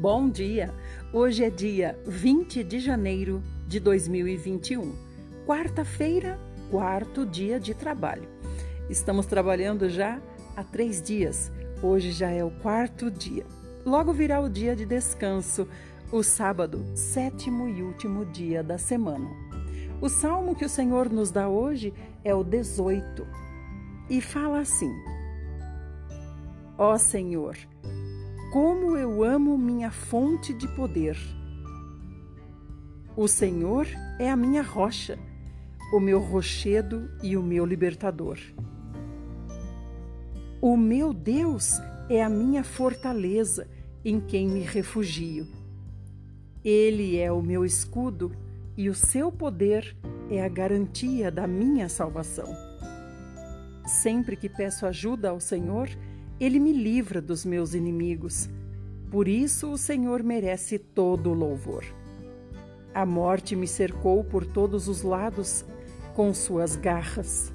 Bom dia! Hoje é dia 20 de janeiro de 2021, quarta-feira, quarto dia de trabalho. Estamos trabalhando já há três dias, hoje já é o quarto dia. Logo virá o dia de descanso, o sábado, sétimo e último dia da semana. O salmo que o Senhor nos dá hoje é o 18 e fala assim: Ó Senhor, como eu amo minha fonte de poder. O Senhor é a minha rocha, o meu rochedo e o meu libertador. O meu Deus é a minha fortaleza, em quem me refugio. Ele é o meu escudo e o seu poder é a garantia da minha salvação. Sempre que peço ajuda ao Senhor, ele me livra dos meus inimigos. Por isso o Senhor merece todo o louvor. A morte me cercou por todos os lados com suas garras.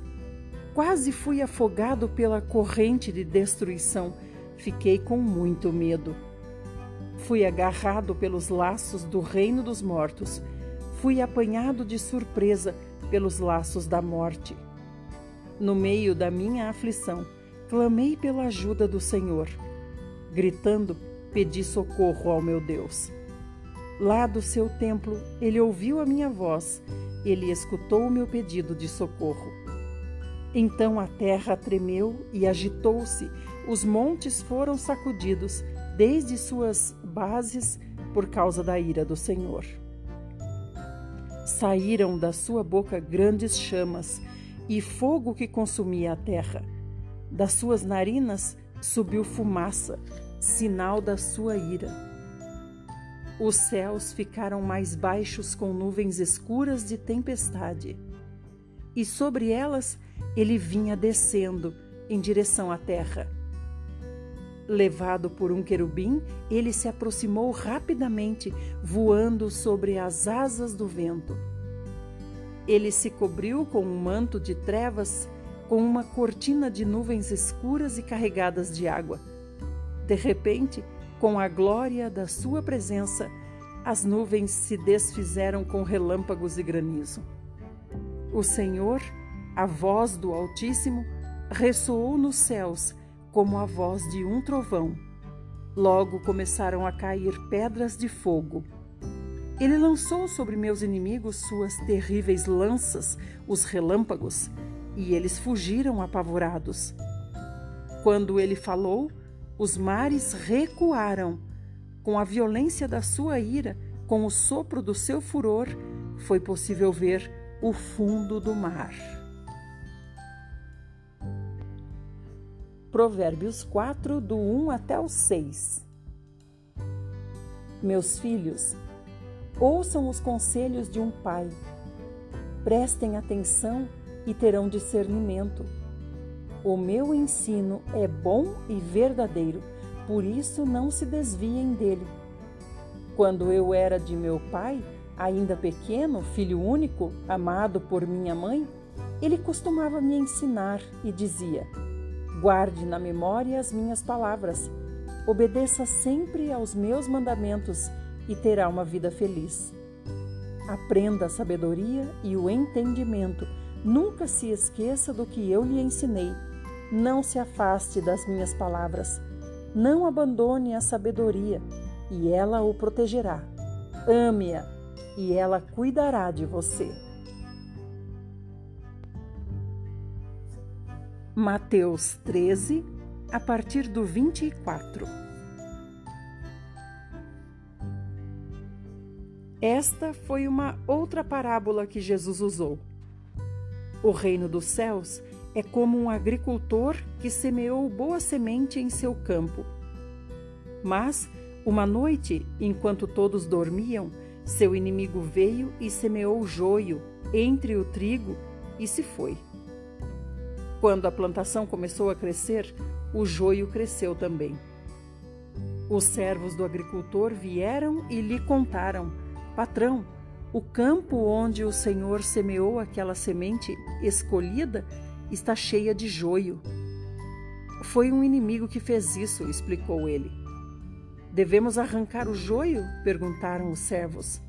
Quase fui afogado pela corrente de destruição. Fiquei com muito medo. Fui agarrado pelos laços do reino dos mortos. Fui apanhado de surpresa pelos laços da morte. No meio da minha aflição, clamei pela ajuda do Senhor. Gritando, pedi socorro ao meu Deus. Lá do seu templo, ele ouviu a minha voz, ele escutou o meu pedido de socorro. Então a terra tremeu e agitou-se, os montes foram sacudidos, desde suas bases, por causa da ira do Senhor. Saíram da sua boca grandes chamas e fogo que consumia a terra. Das suas narinas subiu fumaça, sinal da sua ira. Os céus ficaram mais baixos com nuvens escuras de tempestade, e sobre elas ele vinha descendo em direção à terra. Levado por um querubim, ele se aproximou rapidamente, voando sobre as asas do vento. Ele se cobriu com um manto de trevas com uma cortina de nuvens escuras e carregadas de água. De repente, com a glória da sua presença, as nuvens se desfizeram com relâmpagos e granizo. O Senhor, a voz do Altíssimo, ressoou nos céus como a voz de um trovão. Logo começaram a cair pedras de fogo. Ele lançou sobre meus inimigos suas terríveis lanças, os relâmpagos, e eles fugiram apavorados. Quando ele falou, os mares recuaram. Com a violência da sua ira, com o sopro do seu furor, foi possível ver o fundo do mar. Provérbios 4, do 1 até o 6. Meus filhos, ouçam os conselhos de um pai. Prestem atenção e terão discernimento. O meu ensino é bom e verdadeiro, por isso não se desviem dele. Quando eu era de meu pai, ainda pequeno, filho único, amado por minha mãe, ele costumava me ensinar e dizia: Guarde na memória as minhas palavras, obedeça sempre aos meus mandamentos e terá uma vida feliz. Aprenda a sabedoria e o entendimento Nunca se esqueça do que eu lhe ensinei. Não se afaste das minhas palavras. Não abandone a sabedoria, e ela o protegerá. Ame-a, e ela cuidará de você. Mateus 13, a partir do 24. Esta foi uma outra parábola que Jesus usou. O reino dos céus é como um agricultor que semeou boa semente em seu campo. Mas, uma noite, enquanto todos dormiam, seu inimigo veio e semeou joio entre o trigo e se foi. Quando a plantação começou a crescer, o joio cresceu também. Os servos do agricultor vieram e lhe contaram: Patrão, o campo onde o Senhor semeou aquela semente escolhida está cheia de joio. Foi um inimigo que fez isso, explicou ele. Devemos arrancar o joio? perguntaram os servos.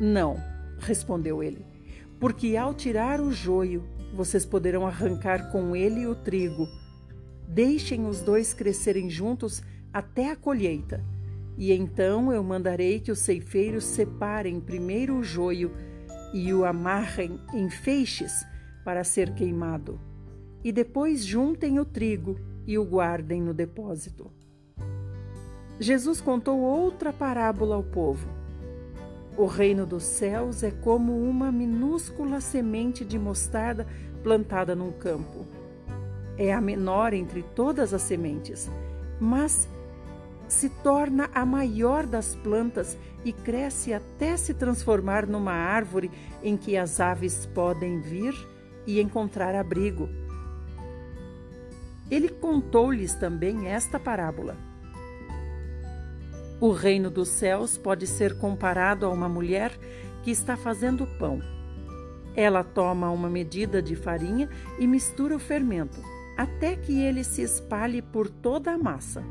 Não, respondeu ele, porque ao tirar o joio, vocês poderão arrancar com ele o trigo. Deixem os dois crescerem juntos até a colheita. E então eu mandarei que os ceifeiros separem primeiro o joio e o amarrem em feixes para ser queimado, e depois juntem o trigo e o guardem no depósito. Jesus contou outra parábola ao povo. O reino dos céus é como uma minúscula semente de mostarda plantada num campo. É a menor entre todas as sementes, mas se torna a maior das plantas e cresce até se transformar numa árvore em que as aves podem vir e encontrar abrigo. Ele contou-lhes também esta parábola. O reino dos céus pode ser comparado a uma mulher que está fazendo pão. Ela toma uma medida de farinha e mistura o fermento, até que ele se espalhe por toda a massa.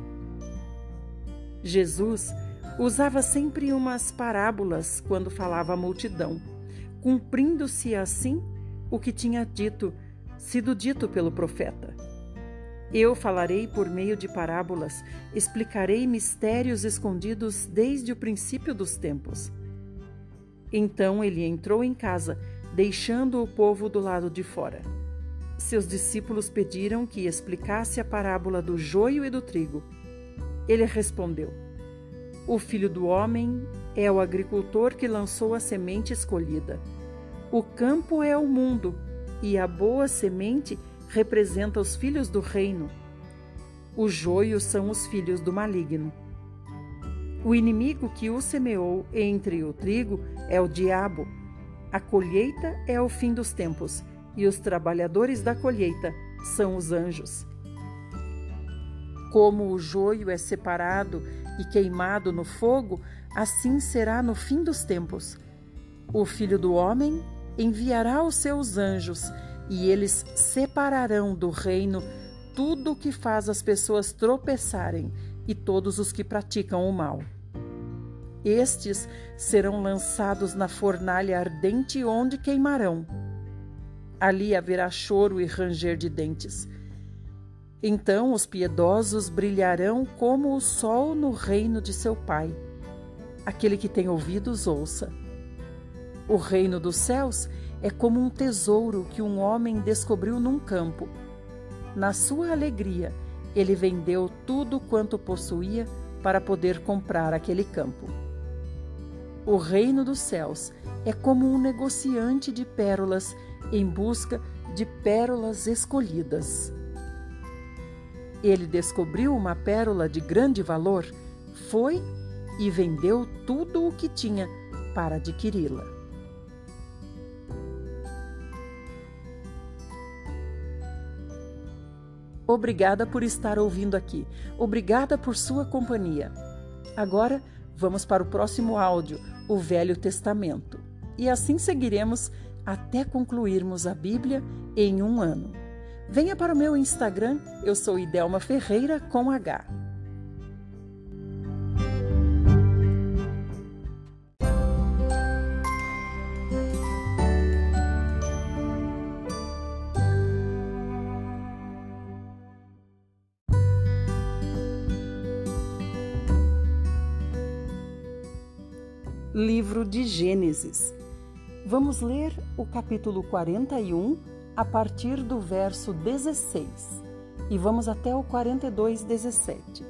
Jesus usava sempre umas parábolas quando falava à multidão, cumprindo-se assim o que tinha dito, sido dito pelo profeta. Eu falarei por meio de parábolas, explicarei mistérios escondidos desde o princípio dos tempos. Então ele entrou em casa, deixando o povo do lado de fora. Seus discípulos pediram que explicasse a parábola do joio e do trigo. Ele respondeu: O filho do homem é o agricultor que lançou a semente escolhida. O campo é o mundo, e a boa semente representa os filhos do reino. O joio são os filhos do maligno. O inimigo que o semeou entre o trigo é o diabo. A colheita é o fim dos tempos, e os trabalhadores da colheita são os anjos. Como o joio é separado e queimado no fogo, assim será no fim dos tempos. O filho do homem enviará os seus anjos e eles separarão do reino tudo o que faz as pessoas tropeçarem e todos os que praticam o mal. Estes serão lançados na fornalha ardente onde queimarão. Ali haverá choro e ranger de dentes. Então os piedosos brilharão como o sol no reino de seu Pai. Aquele que tem ouvidos, ouça. O reino dos céus é como um tesouro que um homem descobriu num campo. Na sua alegria, ele vendeu tudo quanto possuía para poder comprar aquele campo. O reino dos céus é como um negociante de pérolas em busca de pérolas escolhidas. Ele descobriu uma pérola de grande valor, foi e vendeu tudo o que tinha para adquiri-la. Obrigada por estar ouvindo aqui. Obrigada por sua companhia. Agora vamos para o próximo áudio, o Velho Testamento. E assim seguiremos até concluirmos a Bíblia em um ano. Venha para o meu Instagram, eu sou Idelma Ferreira com H. Livro de Gênesis. Vamos ler o capítulo 41 a partir do verso 16 e vamos até o 42, 17.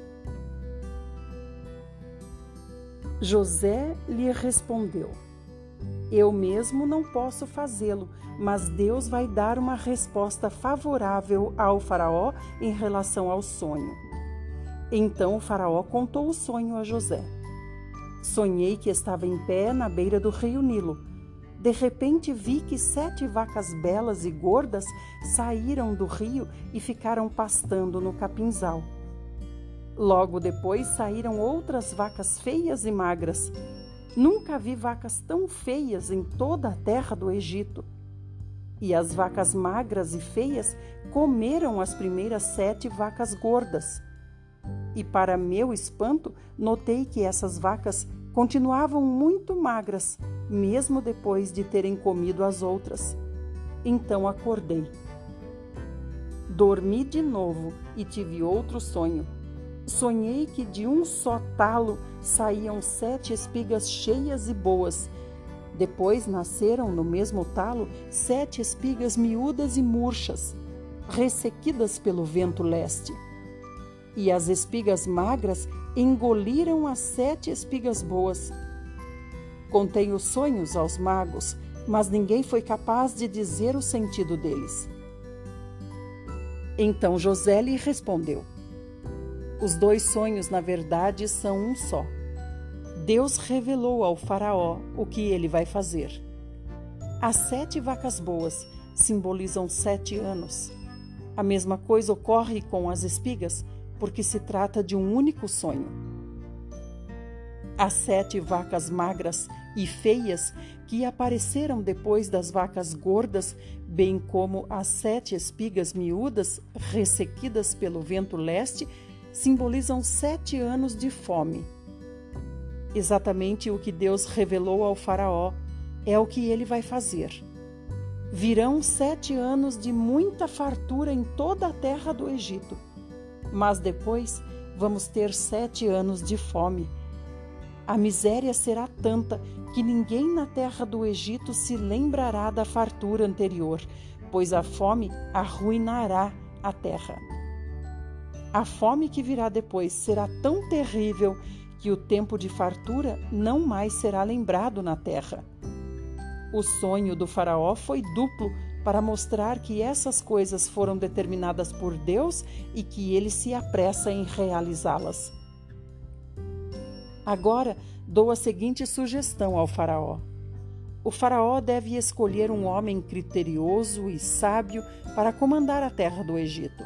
José lhe respondeu: Eu mesmo não posso fazê-lo, mas Deus vai dar uma resposta favorável ao Faraó em relação ao sonho. Então o Faraó contou o sonho a José. Sonhei que estava em pé na beira do rio Nilo de repente vi que sete vacas belas e gordas saíram do rio e ficaram pastando no capinzal. Logo depois saíram outras vacas feias e magras. Nunca vi vacas tão feias em toda a terra do Egito. E as vacas magras e feias comeram as primeiras sete vacas gordas. E para meu espanto, notei que essas vacas continuavam muito magras, mesmo depois de terem comido as outras. Então acordei. Dormi de novo e tive outro sonho. Sonhei que de um só talo saíam sete espigas cheias e boas. Depois nasceram no mesmo talo sete espigas miúdas e murchas, ressequidas pelo vento leste. E as espigas magras engoliram as sete espigas boas. Contei os sonhos aos magos, mas ninguém foi capaz de dizer o sentido deles. Então José lhe respondeu: Os dois sonhos, na verdade, são um só. Deus revelou ao Faraó o que ele vai fazer. As sete vacas boas simbolizam sete anos. A mesma coisa ocorre com as espigas, porque se trata de um único sonho. As sete vacas magras e feias que apareceram depois das vacas gordas, bem como as sete espigas miúdas ressequidas pelo vento leste, simbolizam sete anos de fome. Exatamente o que Deus revelou ao Faraó é o que ele vai fazer. Virão sete anos de muita fartura em toda a terra do Egito, mas depois vamos ter sete anos de fome a miséria será tanta que ninguém na terra do Egito se lembrará da fartura anterior, pois a fome arruinará a terra. A fome que virá depois será tão terrível que o tempo de fartura não mais será lembrado na terra. O sonho do Faraó foi duplo para mostrar que essas coisas foram determinadas por Deus e que ele se apressa em realizá-las. Agora dou a seguinte sugestão ao Faraó. O Faraó deve escolher um homem criterioso e sábio para comandar a terra do Egito.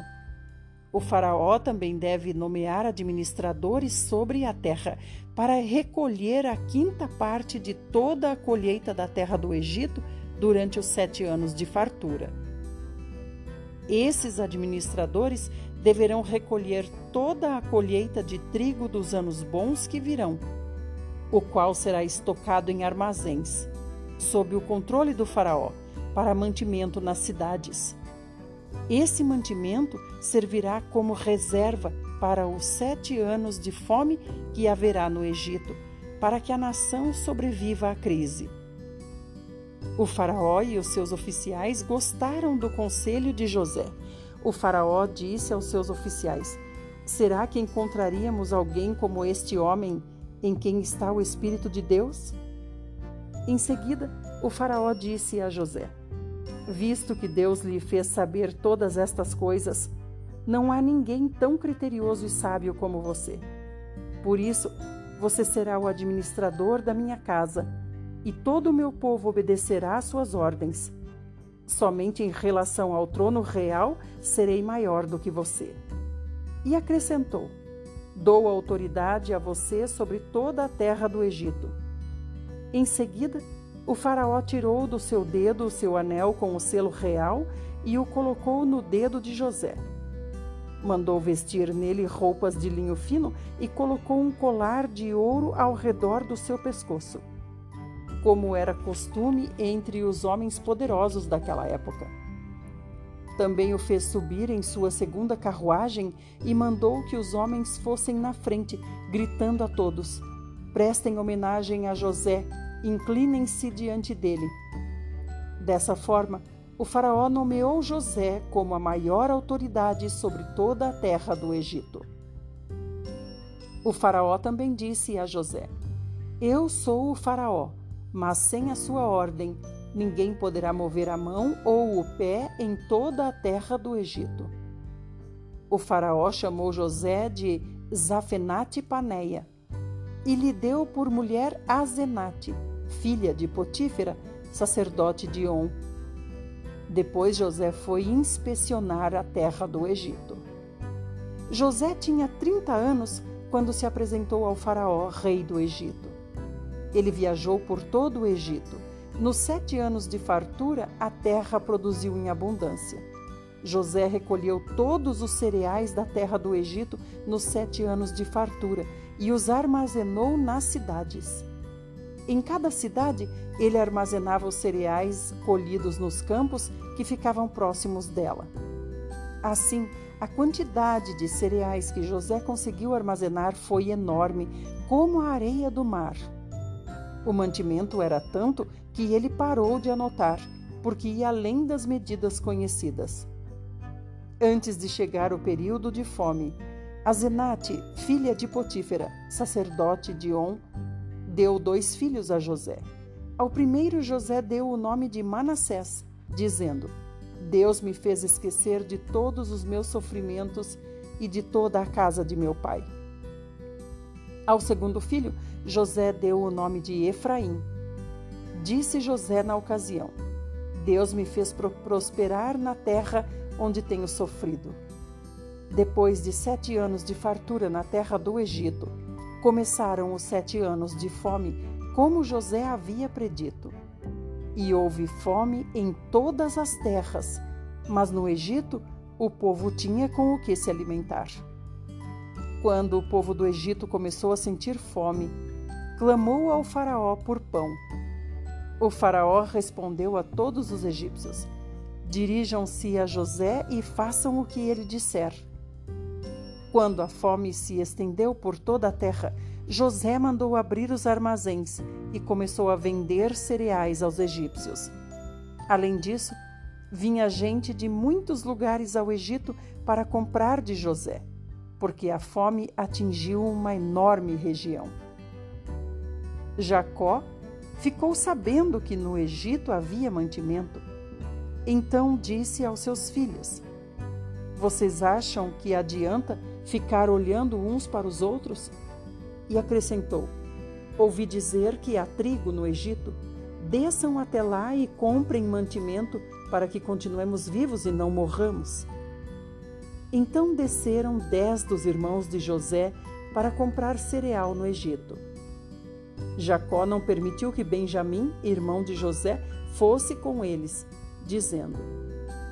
O Faraó também deve nomear administradores sobre a terra para recolher a quinta parte de toda a colheita da terra do Egito durante os sete anos de fartura. Esses administradores deverão recolher toda a colheita de trigo dos anos bons que virão, o qual será estocado em armazéns, sob o controle do Faraó, para mantimento nas cidades. Esse mantimento servirá como reserva para os sete anos de fome que haverá no Egito, para que a nação sobreviva à crise. O Faraó e os seus oficiais gostaram do conselho de José o Faraó disse aos seus oficiais: Será que encontraríamos alguém como este homem em quem está o Espírito de Deus? Em seguida, o Faraó disse a José: Visto que Deus lhe fez saber todas estas coisas, não há ninguém tão criterioso e sábio como você. Por isso, você será o administrador da minha casa, e todo o meu povo obedecerá às suas ordens. Somente em relação ao trono real serei maior do que você. E acrescentou: Dou autoridade a você sobre toda a terra do Egito. Em seguida, o Faraó tirou do seu dedo o seu anel com o selo real e o colocou no dedo de José. Mandou vestir nele roupas de linho fino e colocou um colar de ouro ao redor do seu pescoço como era costume entre os homens poderosos daquela época. Também o fez subir em sua segunda carruagem e mandou que os homens fossem na frente, gritando a todos: Prestem homenagem a José, inclinem-se diante dele. Dessa forma, o Faraó nomeou José como a maior autoridade sobre toda a terra do Egito. O Faraó também disse a José: Eu sou o Faraó mas sem a sua ordem, ninguém poderá mover a mão ou o pé em toda a terra do Egito. O faraó chamou José de Zafenate Paneia e lhe deu por mulher Azenate, filha de Potífera, sacerdote de On. Depois José foi inspecionar a terra do Egito. José tinha 30 anos quando se apresentou ao faraó, rei do Egito. Ele viajou por todo o Egito. Nos sete anos de fartura, a terra produziu em abundância. José recolheu todos os cereais da terra do Egito nos sete anos de fartura e os armazenou nas cidades. Em cada cidade, ele armazenava os cereais colhidos nos campos que ficavam próximos dela. Assim, a quantidade de cereais que José conseguiu armazenar foi enorme, como a areia do mar. O mantimento era tanto que ele parou de anotar, porque ia além das medidas conhecidas. Antes de chegar o período de fome, Azenate, filha de Potífera, sacerdote de On, deu dois filhos a José. Ao primeiro, José deu o nome de Manassés, dizendo: Deus me fez esquecer de todos os meus sofrimentos e de toda a casa de meu pai. Ao segundo filho, José deu o nome de Efraim. Disse José na ocasião: Deus me fez prosperar na terra onde tenho sofrido. Depois de sete anos de fartura na terra do Egito, começaram os sete anos de fome, como José havia predito. E houve fome em todas as terras, mas no Egito o povo tinha com o que se alimentar. Quando o povo do Egito começou a sentir fome, clamou ao Faraó por pão. O Faraó respondeu a todos os egípcios: Dirijam-se a José e façam o que ele disser. Quando a fome se estendeu por toda a terra, José mandou abrir os armazéns e começou a vender cereais aos egípcios. Além disso, vinha gente de muitos lugares ao Egito para comprar de José, porque a fome atingiu uma enorme região. Jacó ficou sabendo que no Egito havia mantimento então disse aos seus filhos: Vocês acham que adianta ficar olhando uns para os outros? E acrescentou: Ouvi dizer que há trigo no Egito. Desçam até lá e comprem mantimento para que continuemos vivos e não morramos. Então desceram dez dos irmãos de José para comprar cereal no Egito. Jacó não permitiu que Benjamim, irmão de José, fosse com eles, dizendo: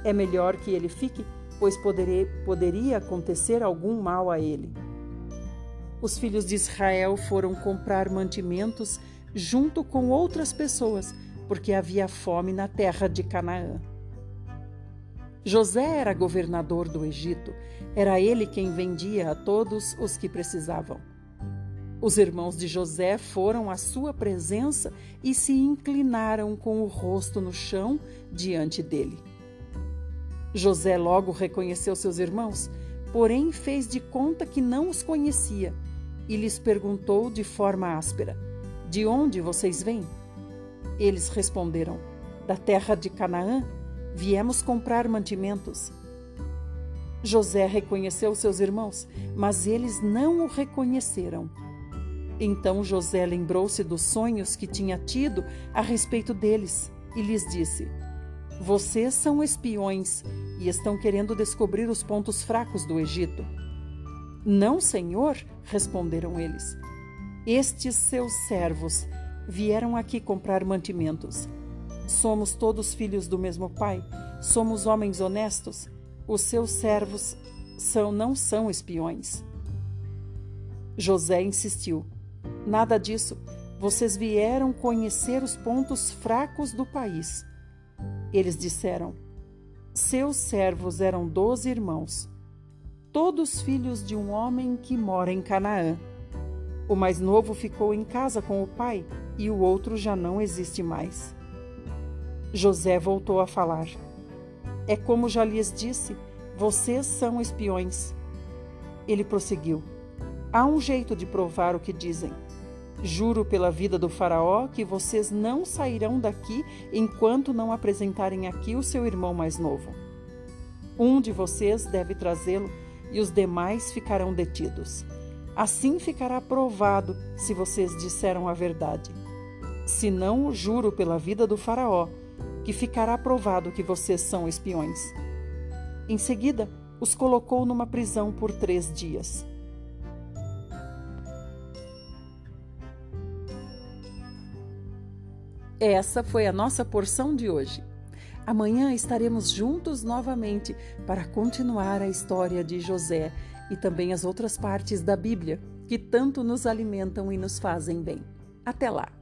É melhor que ele fique, pois poderia, poderia acontecer algum mal a ele. Os filhos de Israel foram comprar mantimentos junto com outras pessoas, porque havia fome na terra de Canaã. José era governador do Egito, era ele quem vendia a todos os que precisavam. Os irmãos de José foram à sua presença e se inclinaram com o rosto no chão diante dele. José logo reconheceu seus irmãos, porém fez de conta que não os conhecia e lhes perguntou de forma áspera: De onde vocês vêm? Eles responderam: Da terra de Canaã. Viemos comprar mantimentos. José reconheceu seus irmãos, mas eles não o reconheceram. Então José lembrou-se dos sonhos que tinha tido a respeito deles e lhes disse: Vocês são espiões e estão querendo descobrir os pontos fracos do Egito. Não, senhor, responderam eles. Estes seus servos vieram aqui comprar mantimentos. Somos todos filhos do mesmo pai, somos homens honestos. Os seus servos são não são espiões. José insistiu: Nada disso. Vocês vieram conhecer os pontos fracos do país. Eles disseram: Seus servos eram doze irmãos, todos filhos de um homem que mora em Canaã. O mais novo ficou em casa com o pai e o outro já não existe mais. José voltou a falar: É como já lhes disse, vocês são espiões. Ele prosseguiu: Há um jeito de provar o que dizem. Juro pela vida do Faraó que vocês não sairão daqui enquanto não apresentarem aqui o seu irmão mais novo. Um de vocês deve trazê-lo e os demais ficarão detidos. Assim ficará provado se vocês disseram a verdade. Se não, juro pela vida do Faraó que ficará provado que vocês são espiões. Em seguida, os colocou numa prisão por três dias. Essa foi a nossa porção de hoje. Amanhã estaremos juntos novamente para continuar a história de José e também as outras partes da Bíblia que tanto nos alimentam e nos fazem bem. Até lá!